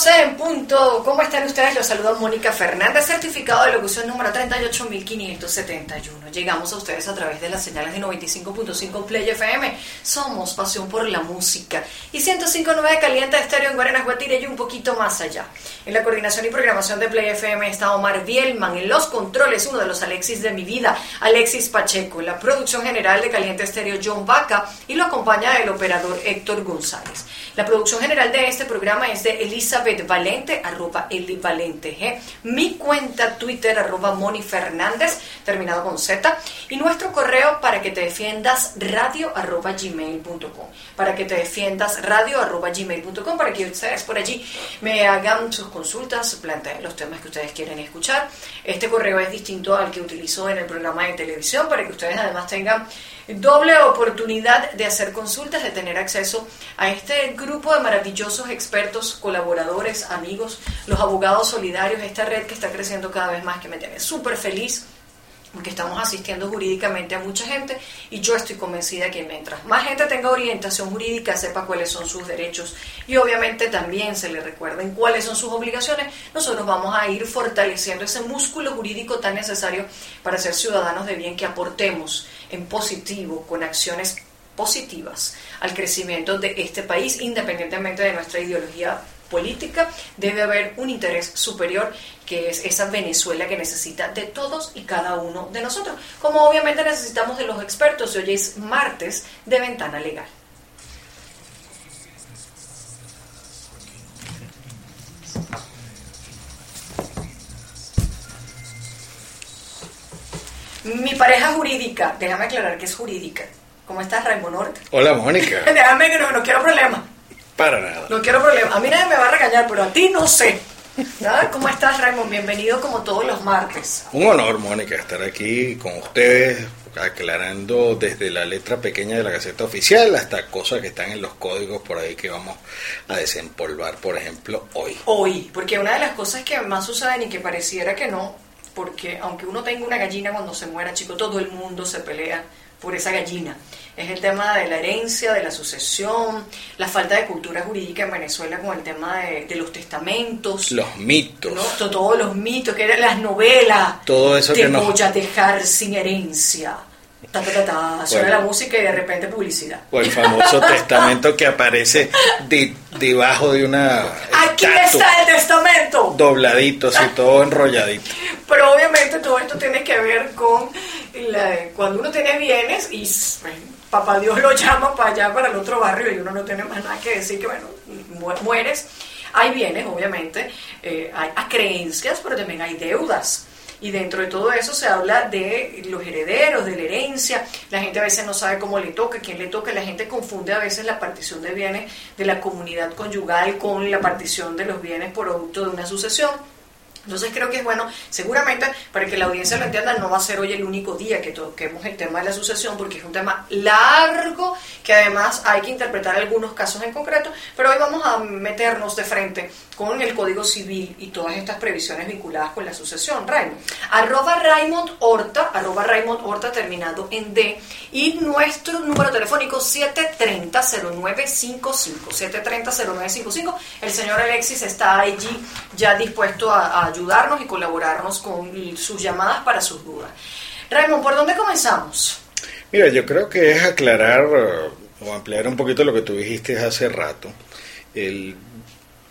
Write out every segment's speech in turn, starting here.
Feliz mediodía, 12 en punto. ¿Cómo están ustedes? Los saluda Mónica Fernández, certificado de locución número 38571. Llegamos a ustedes a través de las señales de 95.5 Play FM. Somos pasión por la música. Y 105.9 Caliente Estéreo en Guarenas, Guatire y un poquito más allá. En la coordinación y programación de Play FM está Omar Bielman. En los controles, uno de los Alexis de mi vida, Alexis Pacheco. En la producción general de Caliente Estéreo, John Vaca. Y lo acompaña el operador Héctor González. La producción general de este programa es de Elizabeth Valente, arroba Eli Valente G. Mi cuenta Twitter, arroba Moni Fernández, terminado con Z. Y nuestro correo para que te defiendas, radio arroba gmail.com. Para que te defiendas, radio arroba gmail.com, para que ustedes por allí me hagan sus consultas, planteen los temas que ustedes quieren escuchar. Este correo es distinto al que utilizo en el programa de televisión, para que ustedes además tengan doble oportunidad de hacer consultas, de tener acceso a este grupo de maravillosos expertos, colaboradores, amigos, los abogados solidarios, esta red que está creciendo cada vez más, que me tiene súper feliz porque estamos asistiendo jurídicamente a mucha gente y yo estoy convencida que mientras más gente tenga orientación jurídica, sepa cuáles son sus derechos y obviamente también se le recuerden cuáles son sus obligaciones, nosotros vamos a ir fortaleciendo ese músculo jurídico tan necesario para ser ciudadanos de bien que aportemos en positivo, con acciones positivas al crecimiento de este país, independientemente de nuestra ideología política, debe haber un interés superior que es esa Venezuela que necesita de todos y cada uno de nosotros, como obviamente necesitamos de los expertos. Hoy es martes de ventana legal. Mi pareja jurídica, déjame aclarar que es jurídica. ¿Cómo estás, Raymond Norte? Hola, Mónica. déjame que no, no quiero problemas. Para nada. No quiero problemas. A mí nadie me va a regañar, pero a ti no sé. ¿Nada? ¿Cómo estás, Raymond? Bienvenido como todos los martes. Un honor, Mónica, estar aquí con ustedes, aclarando desde la letra pequeña de la Gaceta Oficial hasta cosas que están en los códigos por ahí que vamos a desempolvar, por ejemplo, hoy. Hoy, porque una de las cosas que más suceden y que pareciera que no, porque aunque uno tenga una gallina cuando se muera, chico, todo el mundo se pelea por esa gallina. Es el tema de la herencia, de la sucesión, la falta de cultura jurídica en Venezuela con el tema de, de los testamentos. Los mitos. ¿no? To- Todos los mitos, que eran las novelas. Todo eso Te que nos- voy a dejar sin herencia. Ta, ta, ta, ta. Suena Bueno. la música y de repente publicidad. O el famoso testamento que aparece de- debajo de una Aquí estatua, está el testamento. dobladito, así todo enrolladito. Pero obviamente todo esto tiene que ver con la- cuando uno tiene bienes y pues, papá Dios lo llama para allá, para el otro barrio y uno no tiene más nada que decir que bueno, mu- mueres. Hay bienes, obviamente, eh, hay, hay creencias, pero también hay deudas. Y dentro de todo eso se habla de los herederos, de la herencia. La gente a veces no sabe cómo le toca, quién le toca. La gente confunde a veces la partición de bienes de la comunidad conyugal con la partición de los bienes producto de una sucesión. Entonces creo que es bueno, seguramente para que la audiencia lo entienda, no va a ser hoy el único día que toquemos el tema de la sucesión, porque es un tema largo, que además hay que interpretar algunos casos en concreto, pero hoy vamos a meternos de frente con el Código Civil y todas estas previsiones vinculadas con la sucesión. Raymond, arroba Raymond Horta, arroba Raymond Horta terminado en D, y nuestro número telefónico 730-0955, 730-0955. El señor Alexis está allí ya dispuesto a, a ayudarnos y colaborarnos con sus llamadas para sus dudas. Raymond, ¿por dónde comenzamos? Mira, yo creo que es aclarar eh, o ampliar un poquito lo que tú dijiste hace rato. el,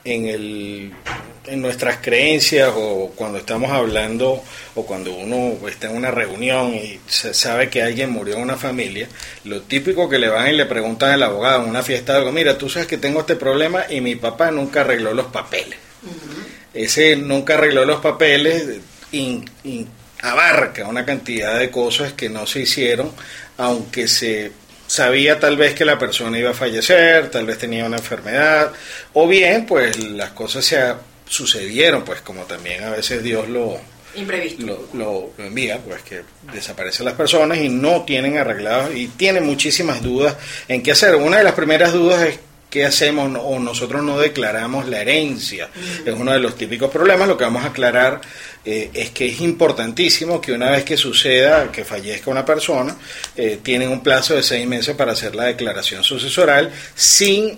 en, el, en nuestras creencias o cuando estamos hablando o cuando uno está en una reunión y se sabe que alguien murió en una familia, lo típico que le van y le preguntan al abogado en una fiesta algo, mira, tú sabes que tengo este problema y mi papá nunca arregló los papeles. Ese nunca arregló los papeles abarca una cantidad de cosas que no se hicieron, aunque se sabía tal vez que la persona iba a fallecer, tal vez tenía una enfermedad, o bien pues las cosas se sucedieron, pues como también a veces Dios lo, Lo, lo, envía, pues que desaparecen las personas y no tienen arreglado y tienen muchísimas dudas en qué hacer. Una de las primeras dudas es qué hacemos o nosotros no declaramos la herencia. Es uno de los típicos problemas. Lo que vamos a aclarar eh, es que es importantísimo que una vez que suceda que fallezca una persona, eh, tienen un plazo de seis meses para hacer la declaración sucesoral sin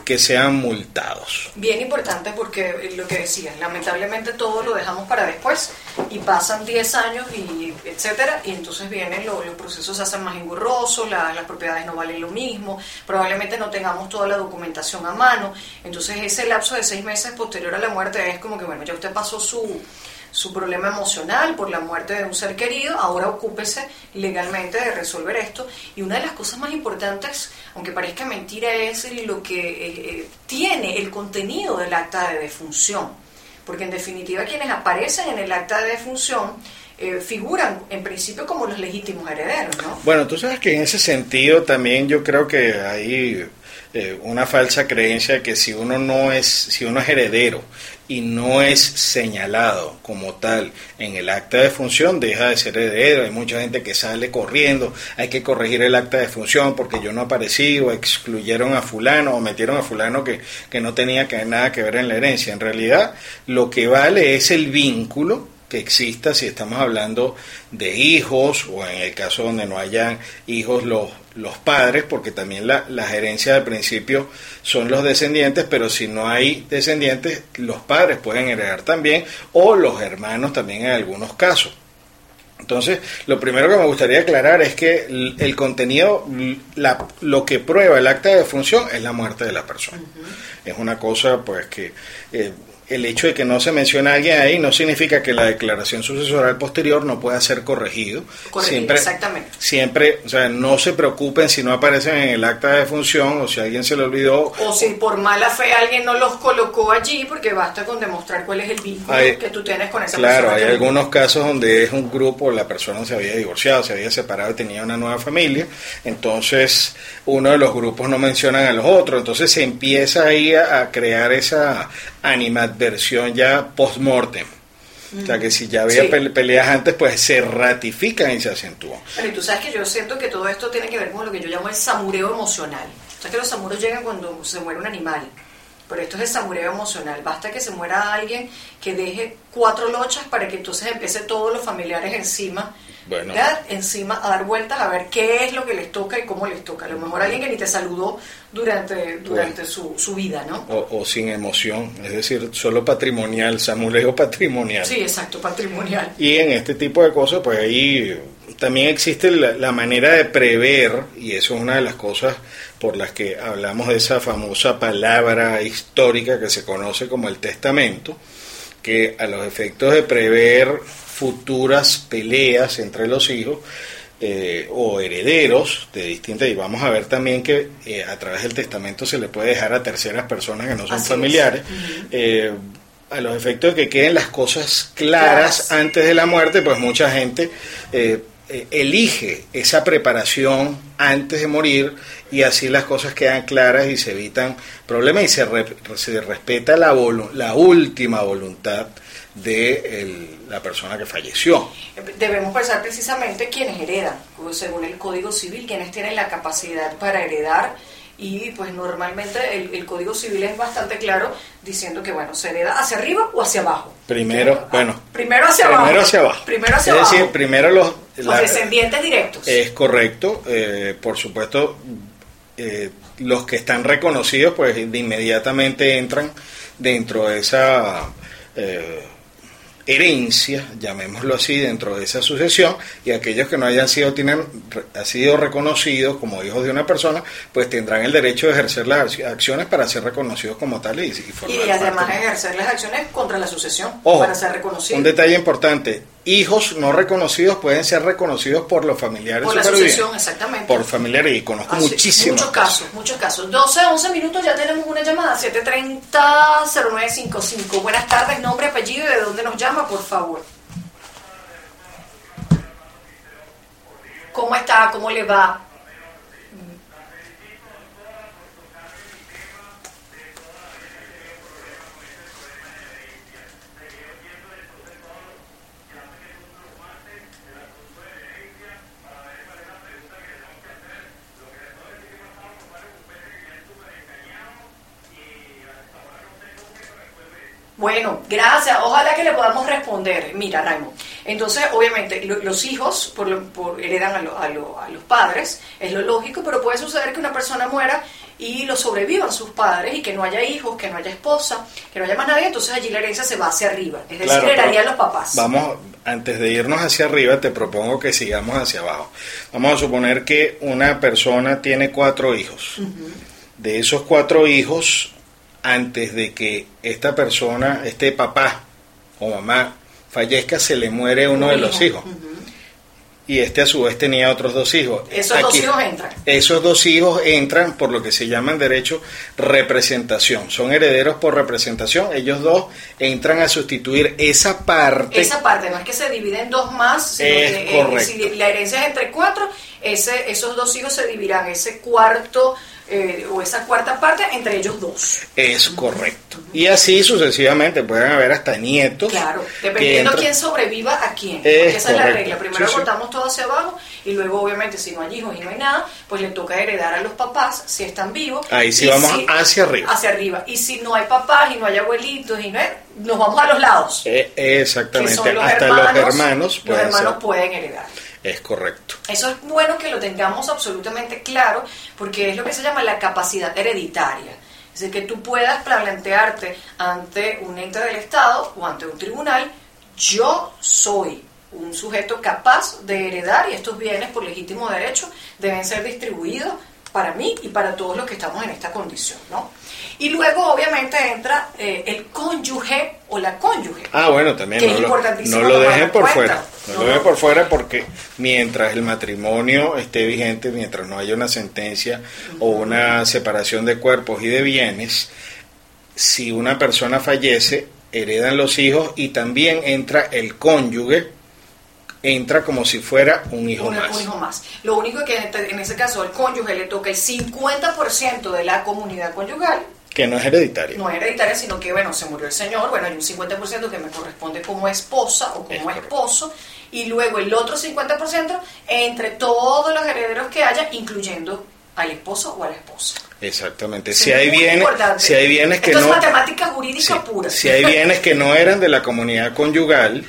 que sean multados. Bien importante porque lo que decías, lamentablemente todo lo dejamos para después y pasan 10 años y etcétera y entonces vienen los procesos se hacen más engorrosos, las propiedades no valen lo mismo, probablemente no tengamos toda la documentación a mano, entonces ese lapso de seis meses posterior a la muerte es como que bueno, ya usted pasó su su problema emocional por la muerte de un ser querido, ahora ocúpese legalmente de resolver esto. Y una de las cosas más importantes, aunque parezca mentira, es lo que eh, eh, tiene el contenido del acta de defunción. Porque en definitiva quienes aparecen en el acta de defunción eh, figuran en principio como los legítimos herederos, ¿no? Bueno, tú sabes que en ese sentido también yo creo que hay una falsa creencia que si uno no es, si uno es heredero y no es señalado como tal en el acta de función, deja de ser heredero. Hay mucha gente que sale corriendo, hay que corregir el acta de función porque yo no aparecí o excluyeron a fulano o metieron a fulano que, que no tenía que, nada que ver en la herencia. En realidad lo que vale es el vínculo que exista si estamos hablando de hijos o en el caso donde no hayan hijos los, los padres, porque también la, la gerencia del principio son los descendientes, pero si no hay descendientes, los padres pueden heredar también o los hermanos también en algunos casos. Entonces, lo primero que me gustaría aclarar es que el, contenido, la, lo que prueba el acta de función es la muerte de la persona. Es una cosa pues que eh, el hecho de que no se mencione a alguien ahí no significa que la declaración sucesoral posterior no pueda ser corregido. siempre, exactamente. Siempre, o sea, no se preocupen si no aparecen en el acta de función o si alguien se le olvidó. O si por mala fe alguien no los colocó allí, porque basta con demostrar cuál es el vínculo que tú tienes con esa persona. Claro, hay algunos casos donde es un grupo, la persona se había divorciado, se había separado y tenía una nueva familia, entonces uno de los grupos no mencionan a los otros, entonces se empieza ahí a, a crear esa animadversión ya post-mortem. O sea que si ya había peleas antes, pues se ratifican y se acentúan. Pero y tú sabes que yo siento que todo esto tiene que ver con lo que yo llamo el samureo emocional. O sea que los samuros llegan cuando se muere un animal. Pero esto es el samureo emocional. Basta que se muera alguien que deje cuatro lochas para que entonces empiece todos los familiares encima bueno. encima a dar vueltas a ver qué es lo que les toca y cómo les toca. A lo mejor alguien que ni te saludó durante, durante su, su, vida, ¿no? O, sin emoción, es decir, solo patrimonial, samureo patrimonial. Sí, exacto, patrimonial. Y en este tipo de cosas, pues ahí también existe la, la manera de prever, y eso es una de las cosas por las que hablamos de esa famosa palabra histórica que se conoce como el testamento, que a los efectos de prever futuras peleas entre los hijos eh, o herederos de distintas y vamos a ver también que eh, a través del testamento se le puede dejar a terceras personas que no son familiares eh, a los efectos de que queden las cosas claras, antes de la muerte pues mucha gente elige esa preparación antes de morir y así las cosas quedan claras y se evitan problemas y se, se respeta la, la última voluntad de la persona que falleció. Debemos pensar precisamente quienes heredan, según el Código Civil, quienes tienen la capacidad para heredar y pues normalmente el, Código Civil es bastante claro diciendo que bueno, se hereda hacia arriba o hacia abajo. Primero, bueno. Primero hacia primero abajo. Hacia abajo. Primero hacia es decir, primero los... Los descendientes directos. Es correcto, eh, por supuesto, eh, los que están reconocidos pues de inmediatamente entran dentro de esa... Eh, herencia, llamémoslo así, dentro de esa sucesión, y aquellos que no hayan sido, tienen, ha sido reconocidos como hijos de una persona, pues tendrán el derecho de ejercer las acciones para ser reconocidos como tales y, y, además ejercer las acciones contra la sucesión para ser reconocidos. Un detalle importante, hijos no reconocidos pueden ser reconocidos por los familiares por la sucesión, exactamente. Por familiares, y conozco muchísimos muchos casos. Muchos casos. 12, 11 minutos, ya tenemos una llamada, 730-0955. Buenas tardes, nombre, apellido y de dónde nos llama, por favor. ¿Cómo está? ¿Cómo le va? Bueno, gracias. Ojalá que le podamos responder. Mira, Raymond. Entonces, obviamente, los hijos por, heredan a, los padres, es lo lógico, pero puede suceder que una persona muera y lo sobrevivan sus padres y que no haya hijos, que no haya esposa, que no haya más nadie, entonces allí la herencia se va hacia arriba. Es decir, heredaría a los papás. Vamos, antes de irnos hacia arriba, te propongo que sigamos hacia abajo. Vamos a suponer que una persona tiene cuatro hijos. De esos cuatro hijos, antes de que esta persona, este papá o mamá fallezca, se le muere uno de los hijos. Y este a su vez tenía otros dos hijos. Esos dos hijos entran. Esos dos hijos entran por lo que se llama en derecho representación. Son herederos por representación. Ellos dos entran a sustituir esa parte. Esa parte, no es que se dividen dos más, sino que eh, si la herencia es entre cuatro, ese, esos dos hijos se dividirán. Ese cuarto eh, o esa cuarta parte entre ellos dos. Es correcto. Y así sucesivamente pueden haber hasta nietos. Claro, dependiendo quién sobreviva a quién. esa es la regla. Primero cortamos todo hacia abajo y luego obviamente si no hay hijos y no hay nada, pues le toca heredar a los papás si están vivos. Ahí sí vamos hacia arriba. Hacia arriba. Y si no hay papás y no hay abuelitos y no hay, nos vamos a los lados. Eh, exactamente. hasta los hermanos. Los hermanos pueden heredar. Es correcto. Eso es bueno que lo tengamos absolutamente claro porque es lo que se llama la capacidad hereditaria. Es decir, que tú puedas plantearte ante un ente del Estado o ante un tribunal, yo soy un sujeto capaz de heredar y estos bienes por legítimo derecho deben ser distribuidos para mí y para todos los que estamos en esta condición, ¿no? Y luego, obviamente, entra eh, el cónyuge o la cónyuge. Ah, bueno, también. no, lo, no lo dejen por fuera. No, lo dejen por fuera porque mientras el matrimonio esté vigente, mientras no haya una sentencia o una separación de cuerpos y de bienes, si una persona fallece, heredan los hijos y también entra el cónyuge entra como si fuera un hijo más. Un hijo más. Lo único que este, en ese caso al cónyuge le toca el 50% de la comunidad conyugal. Que no es hereditaria. No es hereditaria, sino que, bueno, se murió el señor, bueno, hay un 50% que me corresponde como esposa o como esposo, y luego el otro 50% entre todos los herederos que haya, incluyendo al esposo o a la esposa. Exactamente. Si hay, bienes, si hay bienes que Esto no... es matemática jurídica pura. Si hay bienes que no eran de la comunidad conyugal,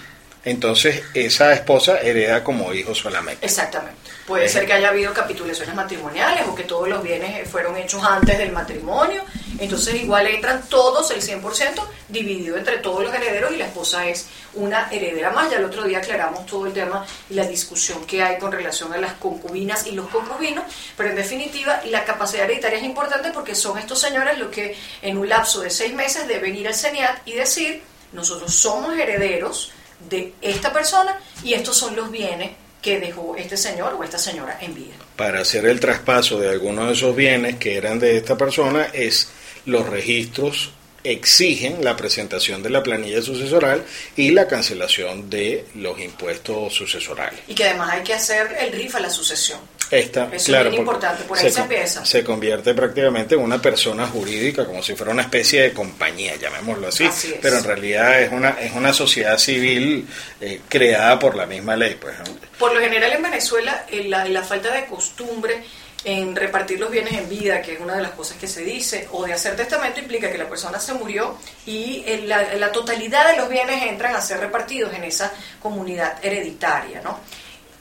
entonces esa esposa hereda como hijo solamente. Exactamente. Puede ser que haya habido capitulaciones matrimoniales o que todos los bienes fueron hechos antes del matrimonio. Entonces igual entran todos, el 100%, dividido entre todos los herederos y la esposa es una heredera más. Ya el otro día aclaramos todo el tema y la discusión que hay con relación a las concubinas y los concubinos. Pero en definitiva, la capacidad hereditaria es importante porque son estos señores los que en un lapso de seis meses deben ir al CENIAT y decir, nosotros somos herederos de esta persona y estos son los bienes que dejó este señor o esta señora en vida. Para hacer el traspaso de algunos de esos bienes que eran de esta persona es los registros exigen la presentación de la planilla sucesoral y la cancelación de los impuestos sucesorales. Y que además hay que hacer el RIF a la sucesión. Esta, Eso es muy importante, por ahí se, empieza. Se convierte prácticamente en una persona jurídica, como si fuera una especie de compañía, llamémoslo así, pero en realidad es una, es una sociedad civil eh, creada por la misma ley. Pues. Por lo general en Venezuela, eh, la, la falta de costumbre en repartir los bienes en vida, que es una de las cosas que se dice, o de hacer testamento implica que la persona se murió y la, la, totalidad de los bienes entran a ser repartidos en esa comunidad hereditaria, ¿no?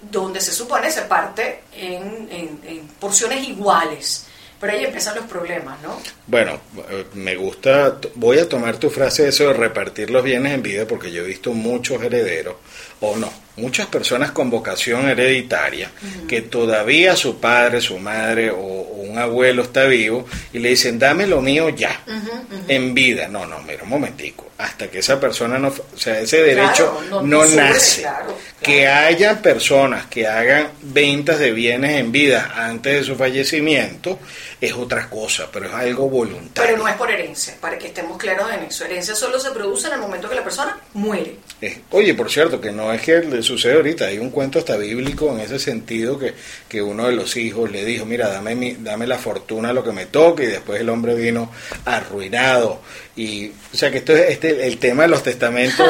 Donde se supone se parte en, porciones iguales. Pero ahí empiezan los problemas, ¿no? Bueno, eh, me gusta, voy a tomar tu frase eso de repartir los bienes en vida porque yo he visto muchos herederos, o no, muchas personas con vocación hereditaria que todavía su padre, su madre o, o un abuelo está vivo y le dicen, dame lo mío ya, en vida. No, no, mira un momentico, hasta que esa persona no, o sea, ese derecho Claro, no- no, no sube, nace. claro, Que haya personas que hagan ventas de bienes en vida antes de su fallecimiento es otra cosa, pero es algo voluntario. Pero no es por herencia, para que estemos claros en eso. Herencia solo se produce en el momento que la persona muere. Oye, por cierto, que no es que le sucede ahorita, hay un cuento hasta bíblico en ese sentido que, que uno de los hijos le dijo, mira, dame, mi, dame la fortuna, lo que me toque, y después el hombre vino arruinado. Y, o sea que esto es, este, el tema de los testamentos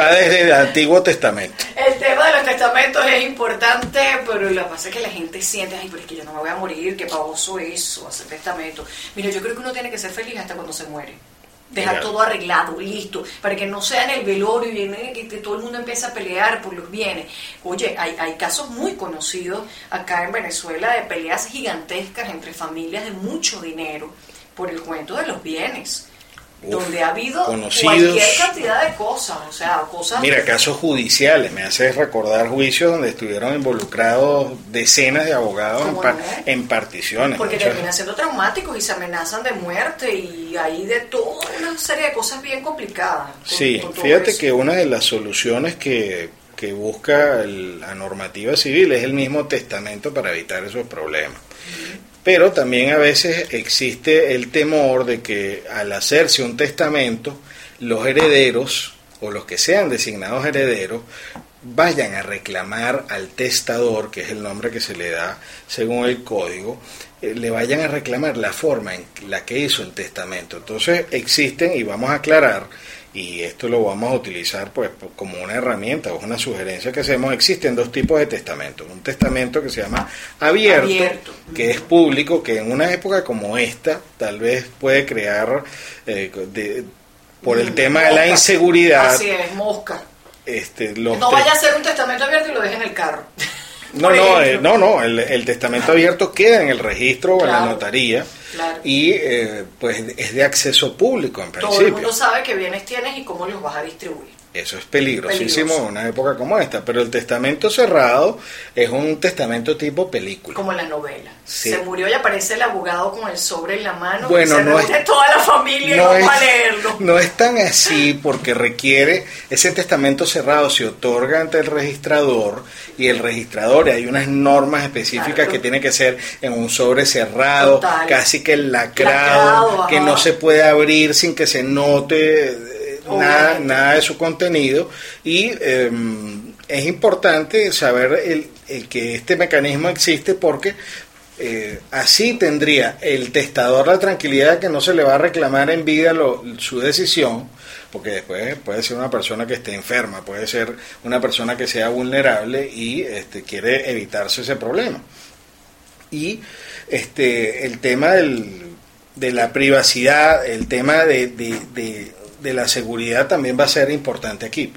va desde el Antiguo Testamento. El tema de los testamentos es importante, pero lo que pasa es que la gente siente, ay, pero es que yo no me voy a morir, qué pavoso eso, hacer testamento. Mira, yo creo que uno tiene que ser feliz hasta cuando se muere. Dejar Mira. todo arreglado, listo, para que no sea en el velorio y en el que todo el mundo empieza a pelear por los bienes. Oye, hay, hay casos muy conocidos acá en Venezuela de peleas gigantescas entre familias de mucho dinero por el cuento de los bienes. Uf, donde ha habido conocidos. cualquier cantidad de cosas, o sea, cosas Mira, casos judiciales, me hace recordar juicios donde estuvieron involucrados decenas de abogados en, ¿Cómo par- no? en particiones. Porque terminan siendo traumáticos y se amenazan de muerte y hay de toda una serie de cosas bien complicadas. con- Sí, con fíjate eso. que una de las soluciones que, que busca el- la normativa civil es el mismo testamento para evitar esos problemas. Pero también a veces existe el temor de que al hacerse un testamento, los herederos o los que sean designados herederos vayan a reclamar al testador, que es el nombre que se le da según el código, eh, le vayan a reclamar la forma en la que hizo el testamento. Entonces existen, y vamos a aclarar, y esto lo vamos a utilizar pues po- como una herramienta o una sugerencia que hacemos, existen dos tipos de testamentos. Un testamento que se llama abierto, Abierto. que es público, que en una época como esta tal vez puede crear, eh, de- por el tema de la inseguridad, Así es, mosca. este, los No vaya a hacer un testamento abierto y lo deje en el carro. no, no, eh, no, no, el, el testamento abierto queda en el registro o en la notaría claro. y eh, pues es de acceso público en Todo el principio. mundo sabe qué bienes tienes y cómo los vas a distribuir. Eso es peligrosísimo Peligroso. en una época como esta, pero el testamento cerrado es un testamento tipo película. Como en la novela. Sí. Se murió y aparece el abogado con el sobre en la mano. Bueno, y se no es- toda la familia y No vamos es, a leerlo. no es tan así porque requiere, ese testamento cerrado se otorga ante el registrador y el registrador, y hay unas normas específicas Claro. que tiene que ser en un sobre cerrado, Total. casi que lacrado, Lacrado, que no se puede abrir sin que se note nada, de su contenido y eh, es importante saber el, el que este mecanismo existe porque eh, así tendría el testador la tranquilidad de que no se le va a reclamar en vida lo- su decisión, porque después puede ser una persona que esté enferma, puede ser una persona que sea vulnerable y este, quiere evitarse ese problema. Y este, el tema del, de la privacidad, el tema de, de- de- de la seguridad también va a ser importante aquí.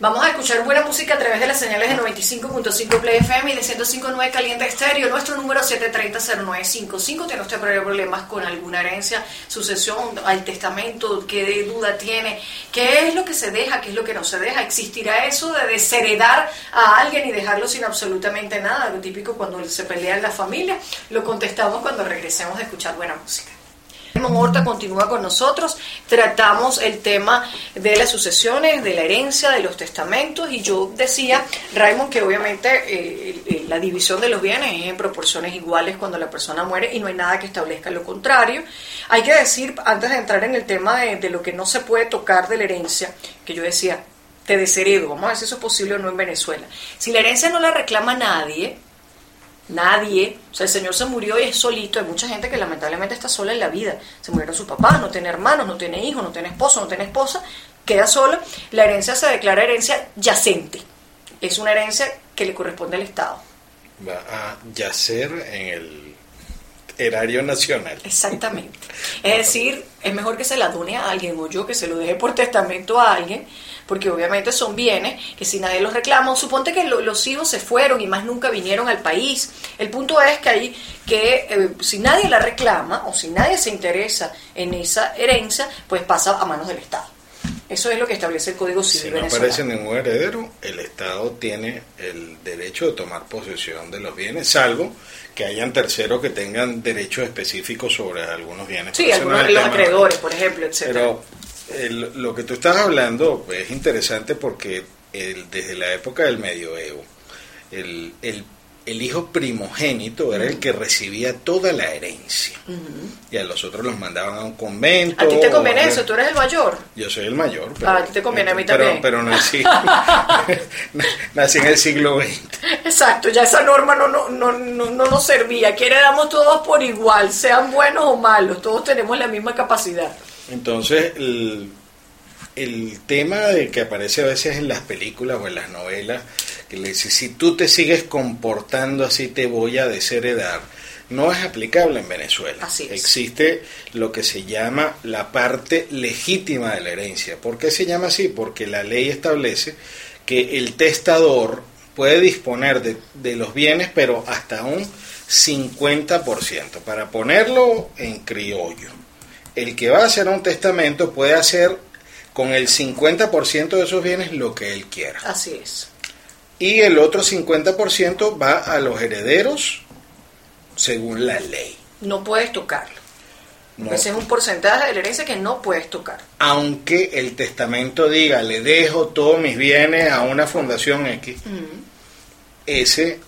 Vamos a escuchar buena música a través de las señales de 95.5 Play FM y de 105.9 Caliente Estéreo. Nuestro número 730-0955. ¿Tiene usted problemas con alguna herencia, sucesión, al testamento? ¿Qué duda tiene? ¿Qué es lo que se deja? ¿Qué es lo que no se deja? ¿Existirá eso de desheredar a alguien y dejarlo sin absolutamente nada? Lo típico cuando se pelea en la familia. Lo contestamos cuando regresemos a escuchar buena música. Horta continúa con nosotros. Tratamos el tema de las sucesiones, de la herencia, de los testamentos. Y yo decía, Raymond, que obviamente eh, la división de los bienes es en proporciones iguales cuando la persona muere y no hay nada que establezca lo contrario. Hay que decir, antes de entrar en el tema de, de lo que no se puede tocar de la herencia, que yo decía, te desheredo, vamos a ver si eso es posible o no en Venezuela. Si la herencia no la reclama nadie, Nadie, o sea, el Señor se murió y es solito. Hay mucha gente que lamentablemente está sola en la vida. Se murieron sus papás, no tiene hermanos, no tiene hijos, no tiene esposo, no tiene esposa, queda solo. La herencia se declara herencia yacente. Es una herencia que le corresponde al Estado. Va a yacer en el erario nacional. Exactamente. Es decir, es mejor que se la done a alguien o yo que se lo deje por testamento a alguien, porque obviamente son bienes que si nadie los reclama, suponte que lo- los hijos se fueron y más nunca vinieron al país. El punto es que hay que eh, si nadie la reclama o si nadie se interesa en esa herencia, pues pasa a manos del Estado. Eso es lo que establece el Código Si Civil no venezolano. aparece ningún heredero, el Estado tiene el derecho de tomar posesión de los bienes, salvo que hayan terceros que tengan derechos específicos sobre algunos bienes. Sí, algunos el los acreedores, por ejemplo, etcétera. Pero el- lo que tú estás hablando es interesante porque el- desde la época del medioevo, el, el, el hijo primogénito era el que recibía toda la herencia. Y a los otros los mandaban a un convento. a ti te conviene eso, tú eres el mayor. Yo soy el mayor. Ah, a ti te conviene, a mí pero- también. Pero nací, nací en el siglo XX. Exacto, ya esa norma no, no, no, no, no nos servía. Aquí heredamos todos por igual, sean buenos o malos, todos tenemos la misma capacidad. Entonces, el, el tema de que aparece a veces en las películas o en las novelas, que le dice, si tú te sigues comportando así, te voy a desheredar, no es aplicable en Venezuela. Así es. Existe lo que se llama la parte legítima de la herencia. ¿Por qué se llama así? Porque la ley establece que el testador puede disponer de, de los bienes, pero hasta un 50%. Para ponerlo en criollo, el que va a hacer un testamento puede hacer con el 50% de esos bienes lo que él quiera. Así es. Y el otro 50% va a los herederos según la ley. No puedes tocarlo. No- Ese es un porcentaje de la herencia que no puedes tocar. aunque el testamento diga, le dejo todos mis bienes a una fundación X, ese,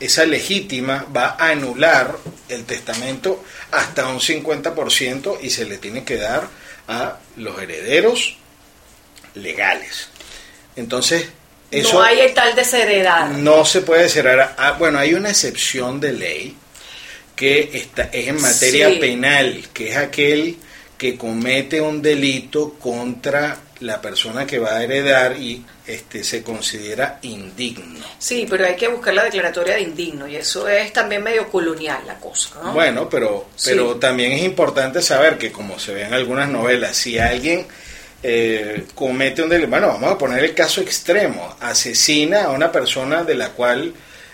esa legítima va a anular el testamento hasta un 50% y se le tiene que dar a los herederos legales. Entonces, eso no hay el tal desheredar. no se puede cerrar. Ah, bueno, hay una excepción de ley que está, es en materia Sí. penal, que es aquel que comete un delito contra la persona que va a heredar y este se considera indigno. Sí, pero hay que buscar la declaratoria de indigno y eso es también medio colonial la cosa, ¿no? Bueno, pero, Sí. pero también es importante saber que como se ve en algunas novelas, si alguien eh, comete un delito, bueno, vamos a poner el caso extremo, asesina a una persona de la cual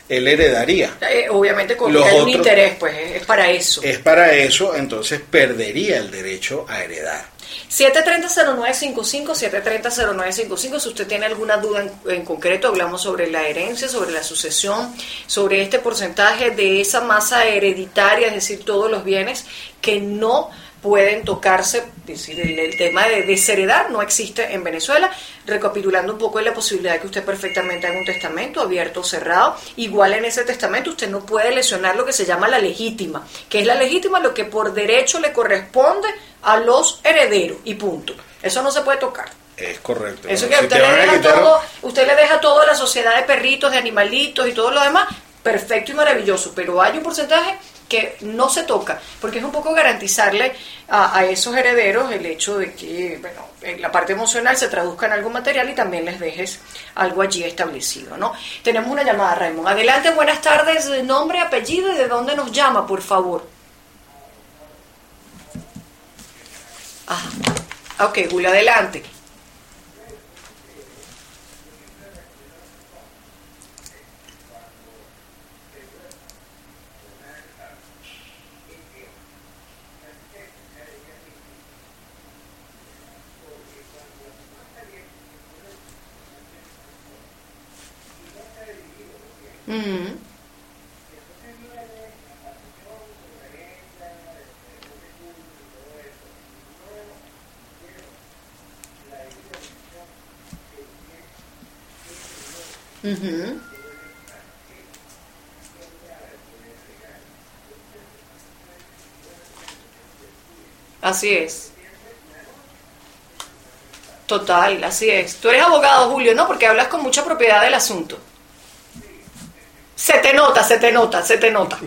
él heredaría. Eh, obviamente con Los un interés, pues es, es para eso. es para eso, entonces perdería el derecho a heredar. 730-0955, 730-0955, si usted tiene alguna duda en, en concreto, hablamos sobre la herencia, sobre la sucesión, sobre este porcentaje de esa masa hereditaria, es decir, todos los bienes que no pueden tocarse, es decir, el, el tema de desheredar no existe en Venezuela, recapitulando un poco la posibilidad de que usted perfectamente haga un testamento abierto o cerrado, igual en ese testamento usted no puede lesionar lo que se llama la legítima, que es la legítima lo que por derecho le corresponde a los herederos y punto. Eso no se puede tocar. Es correcto. Eso Si que usted te le, deja quitar- todo, usted le deja todo a la sociedad de perritos, de animalitos y todo lo demás, perfecto y maravilloso, pero hay un porcentaje que no se toca, porque es un poco garantizarle a, esos herederos el hecho de que, bueno, en la parte emocional se traduzca en algo material y también les dejes algo allí establecido, ¿no? Tenemos una llamada, Raymond. Adelante, buenas tardes, nombre, apellido y de dónde nos llama, por favor. Ajá. Ok, Julio, adelante. Ujú. Ujú. Así es. Total, así es. Tú eres abogado, Julio, ¿no? Porque hablas con mucha propiedad del asunto. Se te nota, se te nota, se te nota.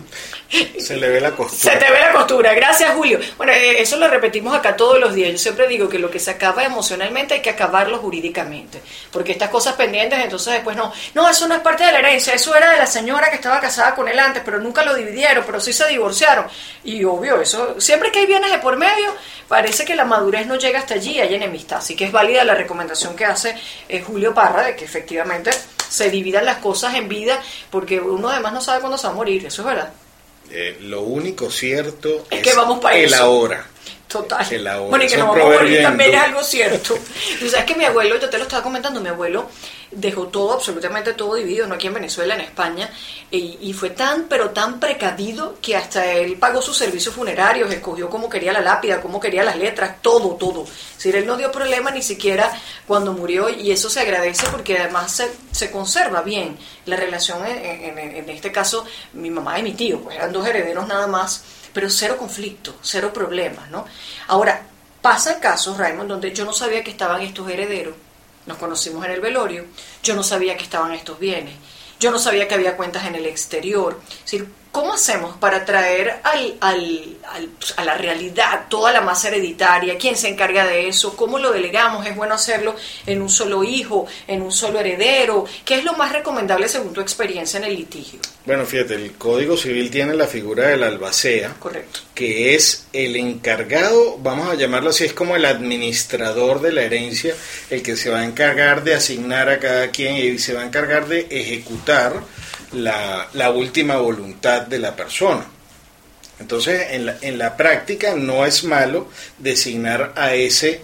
Se le ve la costura. Se te ve la costura, gracias Julio. Bueno, eh, eso lo repetimos acá todos los días. Yo siempre digo que lo que se acaba emocionalmente hay que acabarlo jurídicamente. Porque estas cosas pendientes, entonces después no, no, eso no es parte de la herencia, eso era de la señora que estaba casada con él antes, pero nunca lo dividieron, pero sí se divorciaron. Y obvio, eso, siempre que hay bienes de por medio, parece que la madurez no llega hasta allí, hay enemistad. Así que es válida la recomendación que hace eh, Julio Parra de que efectivamente se dividan las cosas en vida, porque uno además no sabe cuándo se va a morir, eso es verdad. Eh, lo único cierto Es que vamos para el eso. ahora. Total. El ahora. Bueno, y que Es no un vamos a morir también es algo cierto. Tú sabes que mi abuelo, yo te lo estaba comentando, mi abuelo dejó todo, absolutamente todo dividido, no aquí en Venezuela, en España, y, fue tan, pero tan precavido que hasta él pagó sus servicios funerarios, escogió cómo quería la lápida, cómo quería las letras, todo, todo. Es decir, él no dio problema ni siquiera cuando murió, y eso se agradece porque además se, se conserva bien la relación, en, en- este caso, mi mamá y mi tío, pues eran dos herederos nada más, pero cero conflicto, cero problemas, ¿no? Ahora, pasa casos, Raymond, donde yo no sabía que estaban estos herederos, nos conocimos en el velorio, yo no sabía que estaban estos bienes, yo no sabía que había cuentas en el exterior. Es decir, ¿cómo hacemos para traer al, al- al- a la realidad toda la masa hereditaria? ¿Quién se encarga de eso? ¿Cómo lo delegamos? ¿Es bueno hacerlo en un solo hijo, en un solo heredero? ¿Qué es lo más recomendable según tu experiencia en el litigio? Bueno, fíjate, el Código Civil tiene la figura del albacea, Correcto. que es el encargado, vamos a llamarlo así, es como el administrador de la herencia, el que se va a encargar de asignar a cada quien y se va a encargar de ejecutar la, la última voluntad de la persona. Entonces, en la, en la práctica no es malo designar a ese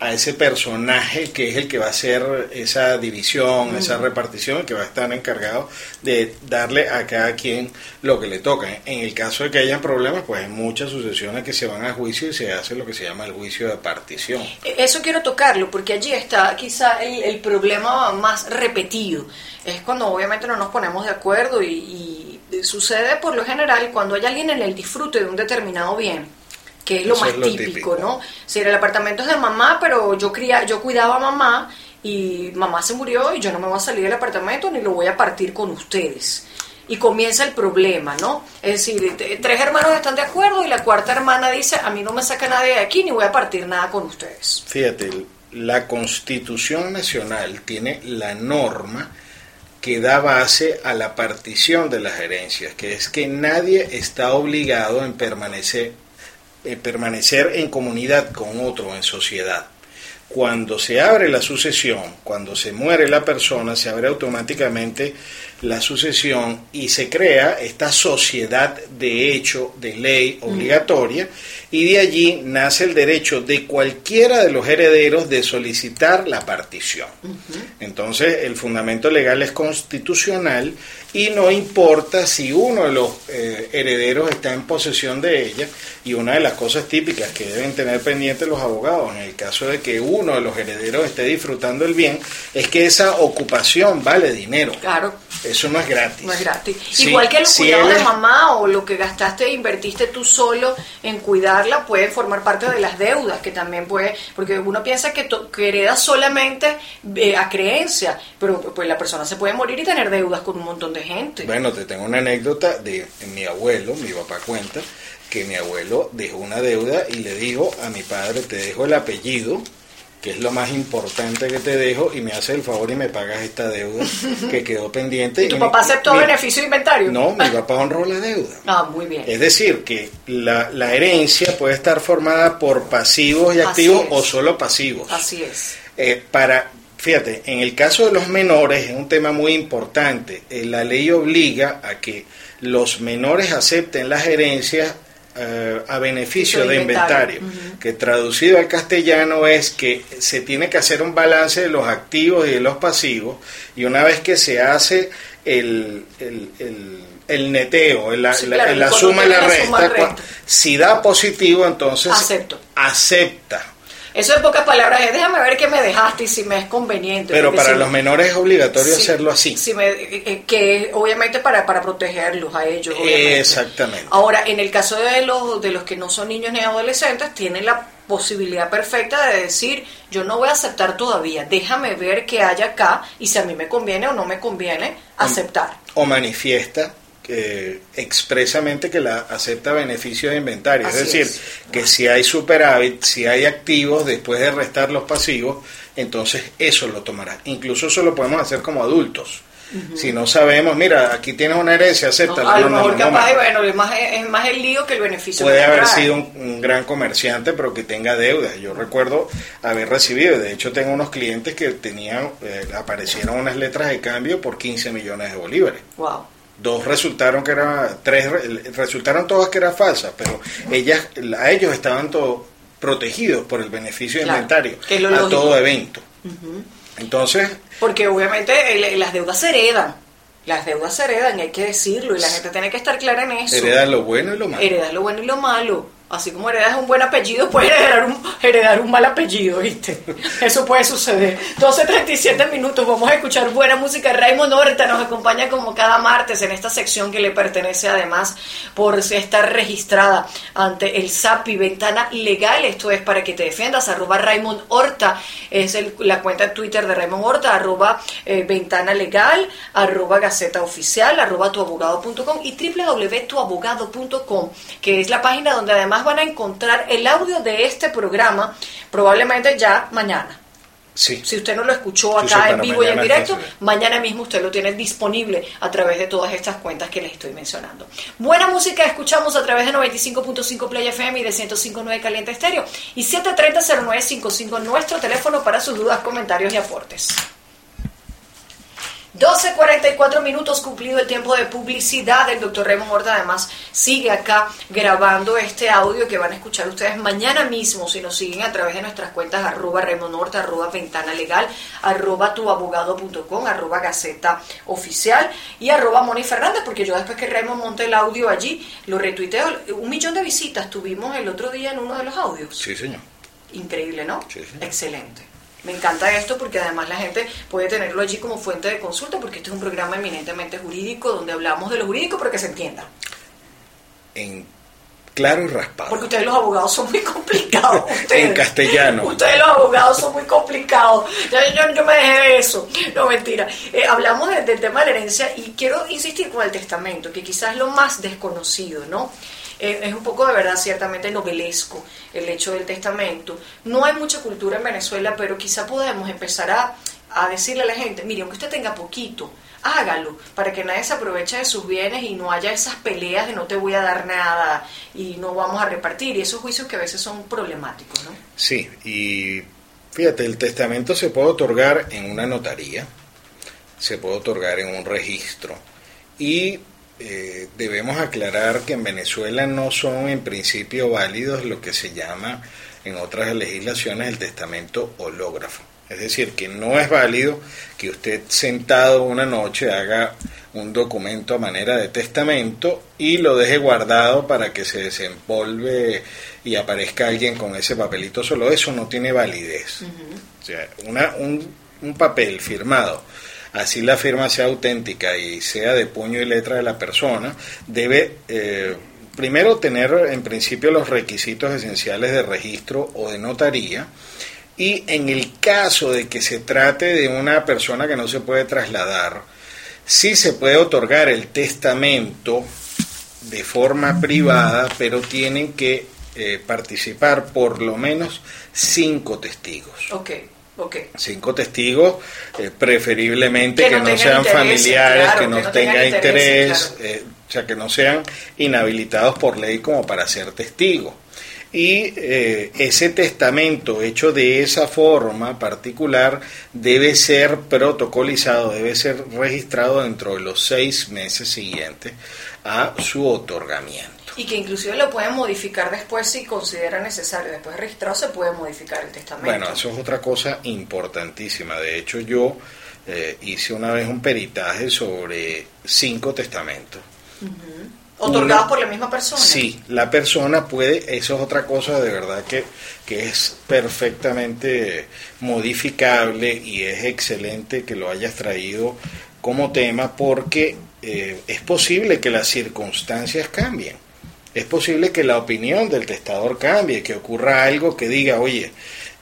a ese personaje que es el que va a hacer esa división, esa repartición, el que va a estar encargado de darle a cada quien lo que le toca. En el caso de que hayan problemas, pues hay muchas sucesiones que se van a juicio y se hace lo que se llama el juicio de partición. Eso quiero tocarlo, porque allí está quizá el, el problema más repetido. Es cuando obviamente no nos ponemos de acuerdo y, y sucede por lo general cuando hay alguien en el disfrute de un determinado bien, que es lo Eso más es lo típico, típico. ¿no? Si el apartamento es de mamá, pero yo, cría, yo cuidaba a mamá y mamá se murió y yo no me voy a salir del apartamento ni lo voy a partir con ustedes. Y comienza el problema, ¿no? Es decir, tres hermanos están de acuerdo y la cuarta hermana dice, a mí no me saca nadie de aquí ni voy a partir nada con ustedes. Fíjate, la Constitución Nacional tiene la norma que da base a la partición de las herencias, que es que nadie está obligado en permanecer, en permanecer en comunidad con otro, en sociedad. Cuando se abre la sucesión, cuando se muere la persona, se abre automáticamente la sucesión y se crea esta sociedad de hecho, de ley obligatoria, y de allí nace el derecho de cualquiera de los herederos de solicitar la partición. Entonces, el fundamento legal es constitucional y no importa si uno de los eh, herederos está en posesión de ella, y una de las cosas típicas que deben tener pendientes los abogados en el caso de que uno de los herederos esté disfrutando el bien, es que esa ocupación vale dinero. Claro, Eso no es gratis. no es gratis. Sí, Igual que los si cuidados él de mamá o lo que gastaste e invertiste tú solo en cuidarla puede formar parte de las deudas, que también puede, porque uno piensa que, to- que hereda solamente eh, a creencia, pero pues la persona se puede morir y tener deudas con un montón de gente. Bueno, te tengo una anécdota de mi abuelo, mi papá cuenta, que mi abuelo dejó una deuda y le dijo a mi padre, te dejo el apellido, que es lo más importante que te dejo, y me haces el favor y me pagas esta deuda que quedó pendiente. ¿Y tu papá aceptó mi- beneficio de inventario? No, mi papá honró la deuda. Ah, muy bien. Es decir, que la, la herencia puede estar formada por pasivos y Así activos es. o solo pasivos. Así es. Eh, para, fíjate, en el caso de los menores es un tema muy importante. Eh, la ley obliga a que los menores acepten las herencias eh, a beneficio De inventario. que traducido al castellano es que se tiene que hacer un balance de los activos y de los pasivos, y una vez que se hace el, el, el- el neteo, la, Sí, la- claro, la suma y la resta, suma resta. si da positivo, entonces Acepto. acepta. Eso en pocas palabras es déjame ver qué me dejaste y si me es conveniente. Pero para si- los menores es obligatorio si- hacerlo así. si me- eh, eh, que obviamente para, para protegerlos a ellos. obviamente. Exactamente. Ahora, en el caso de los, de los que no son niños ni adolescentes, tienen la posibilidad perfecta de decir, yo no voy a aceptar todavía, déjame ver qué hay acá y si a mí me conviene o no me conviene aceptar. O manifiesta eh, expresamente que la acepta beneficio de inventario. Así es decir, es. que si hay superávit, si hay activos después de restar los pasivos, entonces eso lo tomará. Incluso eso lo podemos hacer como adultos. Si no sabemos, mira, aquí tienes una herencia, a lo No, no, mejor no, capaz, no, bueno, es más, es más el lío que el beneficio. Puede haber trae. sido un, un gran comerciante, pero que tenga deudas. Yo recuerdo haber recibido, de hecho tengo unos clientes que tenían, eh, aparecieron unas letras de cambio por 15 millones de bolívares. Wow. Dos resultaron que era, tres re- resultaron todas que eran falsas, pero ellas, a ellos estaban todos protegidos por el beneficio Claro, inventario que es lo a lógico. todo evento. Entonces, Porque obviamente las deudas se heredan. Las deudas se heredan, y hay que decirlo, y la gente tiene que estar clara en eso. heredan lo bueno y lo malo. Heredas lo bueno y lo malo. Así como heredas un buen apellido, puedes heredar un, heredar un mal apellido, ¿viste? Eso puede suceder. 12.37 minutos, vamos a escuchar buena música. Raymond Horta nos acompaña como cada martes en esta sección que le pertenece además por estar registrada ante el SAPI, Ventana Legal. Esto es para que te defiendas, arroba Raymond Horta, es el- la cuenta de Twitter de Raymond Horta, arroba eh, Ventana Legal, arroba Gaceta Oficial, arroba tuabogado.com y www.tuabogado.com, que es la página donde además van a encontrar el audio de este programa, probablemente ya mañana. Sí. Si usted no lo escuchó sí, acá en vivo y en directo, mañana mismo usted lo tiene disponible a través de todas estas cuentas que les estoy mencionando. Buena música escuchamos a través de 95.5 Play FM y de 105.9 Caliente Estéreo y 730-0955 nuestro teléfono para sus dudas, comentarios y aportes. 12.44 minutos cumplido el tiempo de publicidad. El doctor Raymond Horta además sigue acá grabando este audio que van a escuchar ustedes mañana mismo si nos siguen a través de nuestras cuentas arroba Raymond Horta, arroba Ventana Legal, arroba tuabogado.com, arroba Gaceta Oficial y arroba Moni Fernández, porque yo después que Raymond monte el audio allí, lo retuiteo. Un millón de visitas tuvimos el otro día en uno de los audios. Sí, señor. Increíble, ¿no? Sí, sí. Excelente. Me encanta esto porque además la gente puede tenerlo allí como fuente de consulta porque este es un programa eminentemente jurídico donde hablamos de lo jurídico pero que se entienda. En claro y raspado. Porque ustedes los abogados son muy complicados. Ustedes, En castellano. Ustedes los abogados son muy complicados. Yo, yo- yo me dejé de eso. No, mentira. Eh, hablamos de- del tema de la herencia y quiero insistir con el testamento, que quizás es lo más desconocido, ¿no? Es un poco de verdad ciertamente novelesco el hecho del testamento. No hay mucha cultura en Venezuela, pero quizá podemos empezar a, a decirle a la gente, mire, aunque usted tenga poquito, hágalo para que nadie se aproveche de sus bienes y no haya esas peleas de no te voy a dar nada y no vamos a repartir y esos juicios que a veces son problemáticos, ¿no? Sí, y fíjate, el testamento se puede otorgar en una notaría, se puede otorgar en un registro y eh, debemos aclarar que en Venezuela no son en principio válidos lo que se llama en otras legislaciones el testamento hológrafo. Es decir, que no es válido que usted sentado una noche haga un documento a manera de testamento y lo deje guardado para que se desempolve y aparezca alguien con ese papelito solo. Eso no tiene validez. O sea, una, un, un papel firmado, así la firma sea auténtica y sea de puño y letra de la persona, debe eh, primero tener en principio los requisitos esenciales de registro o de notaría. Y en el caso de que se trate de una persona que no se puede trasladar, sí se puede otorgar el testamento de forma privada, pero tienen que eh, participar por lo menos cinco testigos. Ok, Cinco testigos, eh, preferiblemente Que que, no sean familiares, claro, que que no, no tengan interés, eh, o sea, que no sean inhabilitados por ley como para ser testigos. Y eh, ese testamento hecho de esa forma particular debe ser protocolizado, debe ser registrado dentro de los seis meses siguientes a su otorgamiento. Y que inclusive lo pueden modificar después si considera necesario. Después de registrado se puede modificar el testamento. Bueno, eso es otra cosa importantísima. De hecho, yo eh, hice una vez un peritaje sobre cinco testamentos. Otorgados por la misma persona. Sí, la persona puede, eso es otra cosa de verdad que, que es perfectamente modificable y es excelente que lo hayas traído como tema porque eh, es posible que las circunstancias cambien. Es posible que la opinión del testador cambie, que ocurra algo que diga, oye,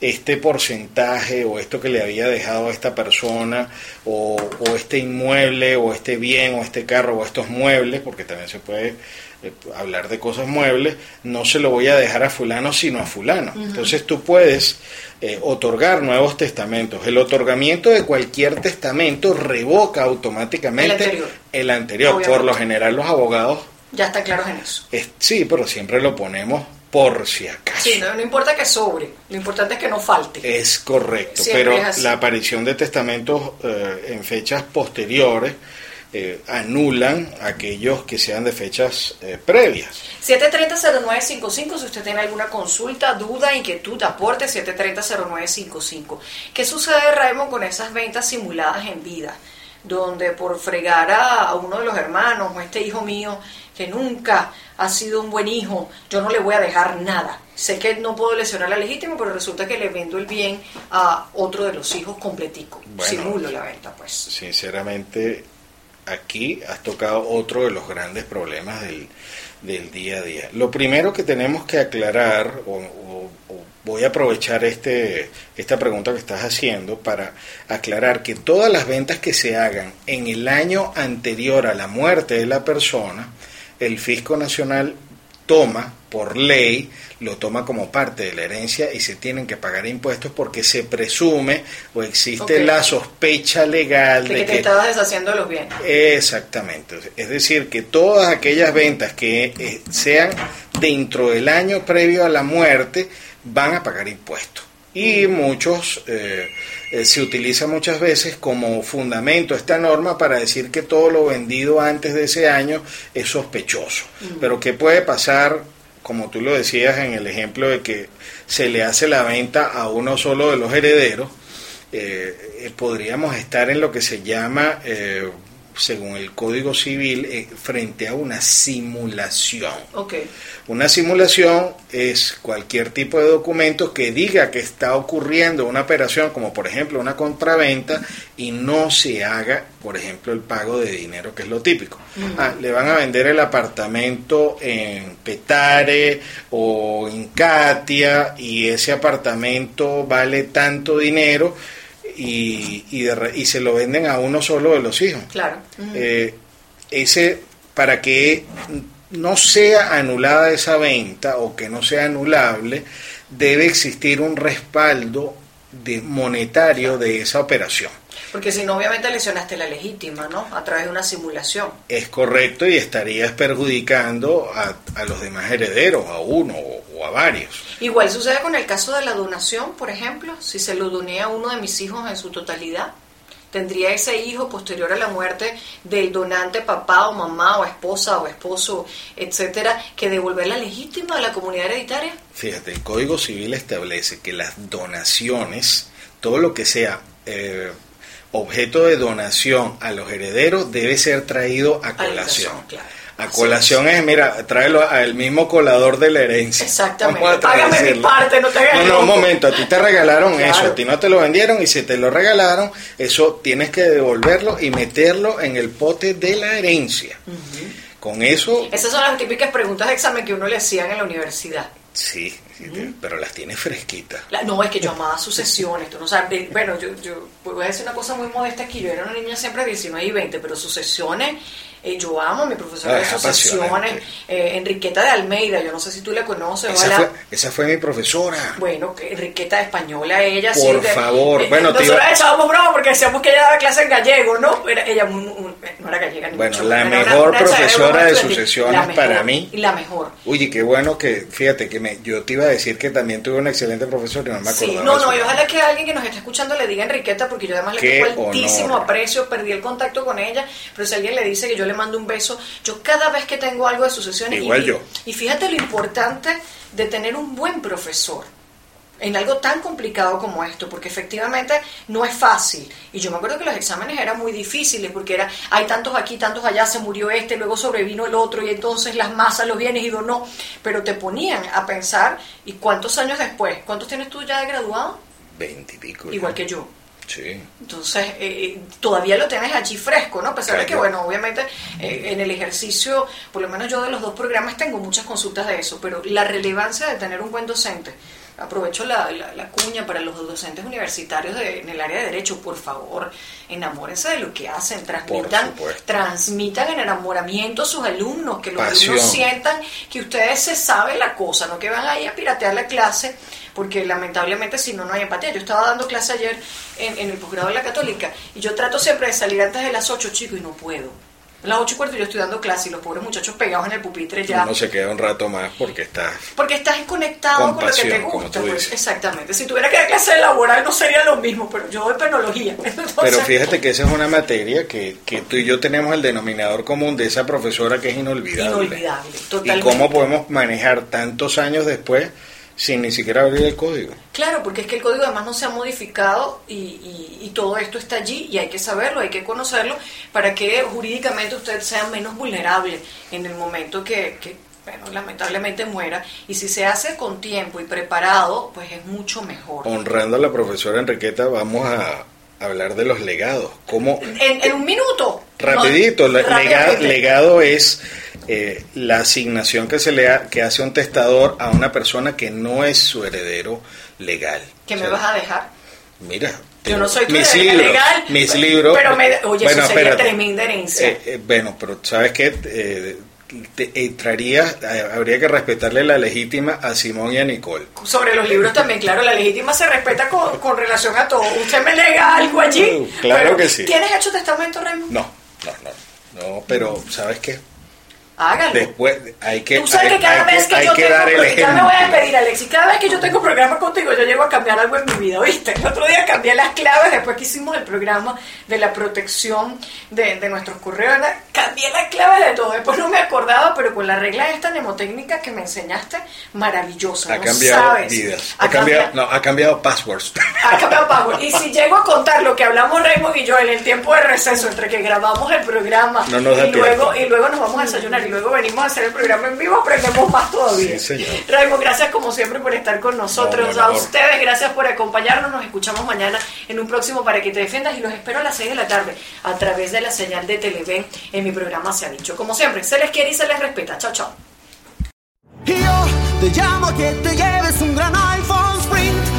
este porcentaje o esto que le había dejado a esta persona o, o este inmueble o este bien o este carro o estos muebles, porque también se puede eh, hablar de cosas muebles, no se lo voy a dejar a fulano sino a fulano. Entonces tú puedes eh, otorgar nuevos testamentos. El otorgamiento de cualquier testamento revoca automáticamente El anterior. el anterior. Por lo general los abogados, Ya están claros en eso. es- sí, pero siempre lo ponemos por si acaso. Sí, no, no importa que sobre, lo importante es que no falte. Es correcto, Siempre pero es la aparición de testamentos eh, en fechas posteriores eh, anulan aquellos que sean de fechas eh, previas. 730-0955, si usted tiene alguna consulta, duda, inquietud, aporte, 730-0955. ¿Qué sucede, Raymond, con esas ventas simuladas en vida? Donde por fregar a, a uno de los hermanos o este hijo mío, que nunca ha sido un buen hijo, yo no le voy a dejar nada. Sé que no puedo lesionar la legítima, pero resulta que le vendo el bien a otro de los hijos completico. Bueno. Simulo la venta, pues. Sinceramente, aquí has tocado otro de los grandes problemas del, del día a día. Lo primero que tenemos que aclarar, o, o- o voy a aprovechar este, esta pregunta que estás haciendo para aclarar que todas las ventas que se hagan en el año anterior a la muerte de la persona, el Fisco Nacional toma por ley, lo toma como parte de la herencia y se tienen que pagar impuestos porque se presume o existe la sospecha legal De de que te estabas deshaciendo de los bienes. Exactamente. Es decir, que todas aquellas ventas que eh, sean dentro del año previo a la muerte van a pagar impuestos. Y muchos, eh, eh, se utiliza muchas veces como fundamento esta norma para decir que todo lo vendido antes de ese año es sospechoso. Pero ¿qué puede pasar, como tú lo decías en el ejemplo de que se le hace la venta a uno solo de los herederos? eh, eh, podríamos estar en lo que se llama, eh, según el Código Civil, eh, frente a una simulación. Ok. Una simulación es cualquier tipo de documento que diga que está ocurriendo una operación, como por ejemplo una compraventa, y no se haga, por ejemplo, el pago de dinero, que es lo típico. Ah, le van a vender el apartamento en Petare o en Katia, y ese apartamento vale tanto dinero. Y, y, de y se lo venden a uno solo de los hijos. Claro. Eh, ese para que no sea anulada esa venta o que no sea anulable, debe existir un respaldo de monetario de esa operación. Porque si no, obviamente lesionaste la legítima, ¿no? A través de una simulación. Es correcto y estarías perjudicando a, a los demás herederos, a uno o, o a varios. Igual sucede con el caso de la donación, por ejemplo. Si se lo doné a uno de mis hijos en su totalidad, tendría ese hijo posterior a la muerte del donante papá o mamá o esposa o esposo, etcétera, que devolver la legítima a la comunidad hereditaria. Fíjate, el Código Civil establece que las donaciones, todo lo que sea eh, objeto de donación a los herederos, debe ser traído a colación. claro. A colación es, mira, tráelo al mismo colador de la herencia. Exactamente. Págame mi parte, no te hagas No, no, un momento, a ti te regalaron Claro. eso, a ti no te lo vendieron y si te lo regalaron, eso tienes que devolverlo y meterlo en el pote de la herencia. Con eso, Esas son las típicas preguntas de examen que uno le hacían en la universidad. sí, pero las tienes fresquitas. La- no, es que yo amaba sucesiones, tú no sabes. bueno, yo, yo voy a decir una cosa muy modesta aquí. Yo era una niña siempre de 19 y 20, pero sucesiones, eh, yo amo a mi profesora Ah, de es sucesiones, eh, Enriqueta de Almeida. Yo no sé si tú la conoces. Esa ojalá- fue, esa fue mi profesora. Bueno, que Enriqueta española, ella sí. Por favor, eh, bueno, nosotros echábamos broma porque decíamos que ella daba clase en gallego, ¿no? Era, ella no era gallega ni Bueno, mucho, la una- mejor una profesora de sucesiones para mí. Y la mejor. Oye, qué bueno que, fíjate que me, yo te iba a decir que también tuve un excelente profesor y no me Sí, acordaba. no, no, y ojalá que alguien que nos esté escuchando le diga Enriqueta, porque yo además le tengo altísimo honor. aprecio, perdí el contacto con ella, pero si alguien le dice que yo le mando un beso, yo cada vez que tengo algo de sucesiones... Igual y, yo. Y fíjate lo importante de tener un buen profesor en algo tan complicado como esto, porque efectivamente no es fácil. Y yo me acuerdo que los exámenes eran muy difíciles, porque era, hay tantos aquí, tantos allá, se murió este, luego sobrevino el otro, y entonces las masas, los bienes y no, pero te ponían a pensar, ¿y cuántos años después? ¿Cuántos tienes tú ya de graduado? Veintipico. Igual que yo. Sí. Entonces, eh, todavía lo tienes allí fresco, ¿no? A pesar de que, bueno, obviamente eh, en el ejercicio, por lo menos yo de los dos programas tengo muchas consultas de eso, pero la relevancia de tener un buen docente aprovecho la, cuña para los docentes universitarios en el área de derecho, por favor, enamórense de lo que hacen, transmitan, transmitan el enamoramiento a sus alumnos, que los alumnos sientan que ustedes se saben la cosa, no que van ahí a piratear la clase, porque lamentablemente si no, no hay empatía. Yo estaba dando clase ayer en, en el posgrado de la católica y yo trato siempre de salir antes de las 8, chicos, y no puedo las ocho y cuarto yo estoy dando clase y los pobres muchachos pegados en el pupitre ya. Uno se queda un rato más porque estás. Porque estás conectado con, lo que te gusta. Pues, exactamente. Si tuviera que dar clase laboral no sería lo mismo, pero yo de penología. pero fíjate que esa es una materia que, que tú y yo tenemos el denominador común de esa profesora que es inolvidable. Inolvidable, totalmente. Y cómo podemos manejar tantos años después sin ni siquiera abrir el código. Claro, porque es que el código además no se ha modificado y, y, todo esto está allí y hay que saberlo, hay que conocerlo para que jurídicamente usted sea menos vulnerable en el momento que, que bueno, lamentablemente muera. Y si se hace con tiempo y preparado, pues es mucho mejor. Honrando a la profesora Enriqueta, vamos a hablar de los legados. ¿Cómo? En, un minuto. Rapidito, legado, legado es eh, la asignación que se le que hace un testador a una persona que no es su heredero legal. ¿Qué me vas a dejar? Mira, yo no soy tu mis libros, legal, mis libros. Pero, me, oye, eso sería tremenda herencia. Eh, eh, bueno, pero ¿sabes qué? te entraría, habría que respetarle la legítima a Simón y a Nicole. Sobre los libros también, claro, la legítima se respeta con, con relación a todo. ¿Usted me lega algo allí? claro que sí. ¿Tienes hecho testamento, Raymond? No, no, no, no, pero ¿sabes qué? Hágalo. Después hay que. Tú sabes que cada vez que, yo tengo. Ya me voy a despedir, Alexis. Cada vez que yo tengo programa contigo, yo llego a cambiar algo en mi vida, ¿viste? El otro día cambié las claves después que hicimos el programa de la protección de, de nuestros correos. Cambié las claves de todo. Después no me acordaba, pero con la regla esta mnemotécnica que me enseñaste, maravillosa. Ha cambiado vidas. Ha, cambiado, no, ha cambiado passwords. Ha cambiado passwords. Y si llego a contar lo que hablamos Raymond y yo en el tiempo de receso entre que grabamos el programa y, luego, y luego nos vamos a desayunar y luego venimos a hacer el programa en vivo, aprendemos más todavía. Sí, Raimo, gracias como siempre por estar con nosotros. a ustedes, gracias por acompañarnos. Nos escuchamos mañana en un próximo Para que te defiendas y los espero a las 6 de la tarde a través de la señal de Televen en mi programa Se ha dicho. Como siempre, se les quiere y se les respeta. Chao, chao. Yo te llamo que te lleves un gran iPhone.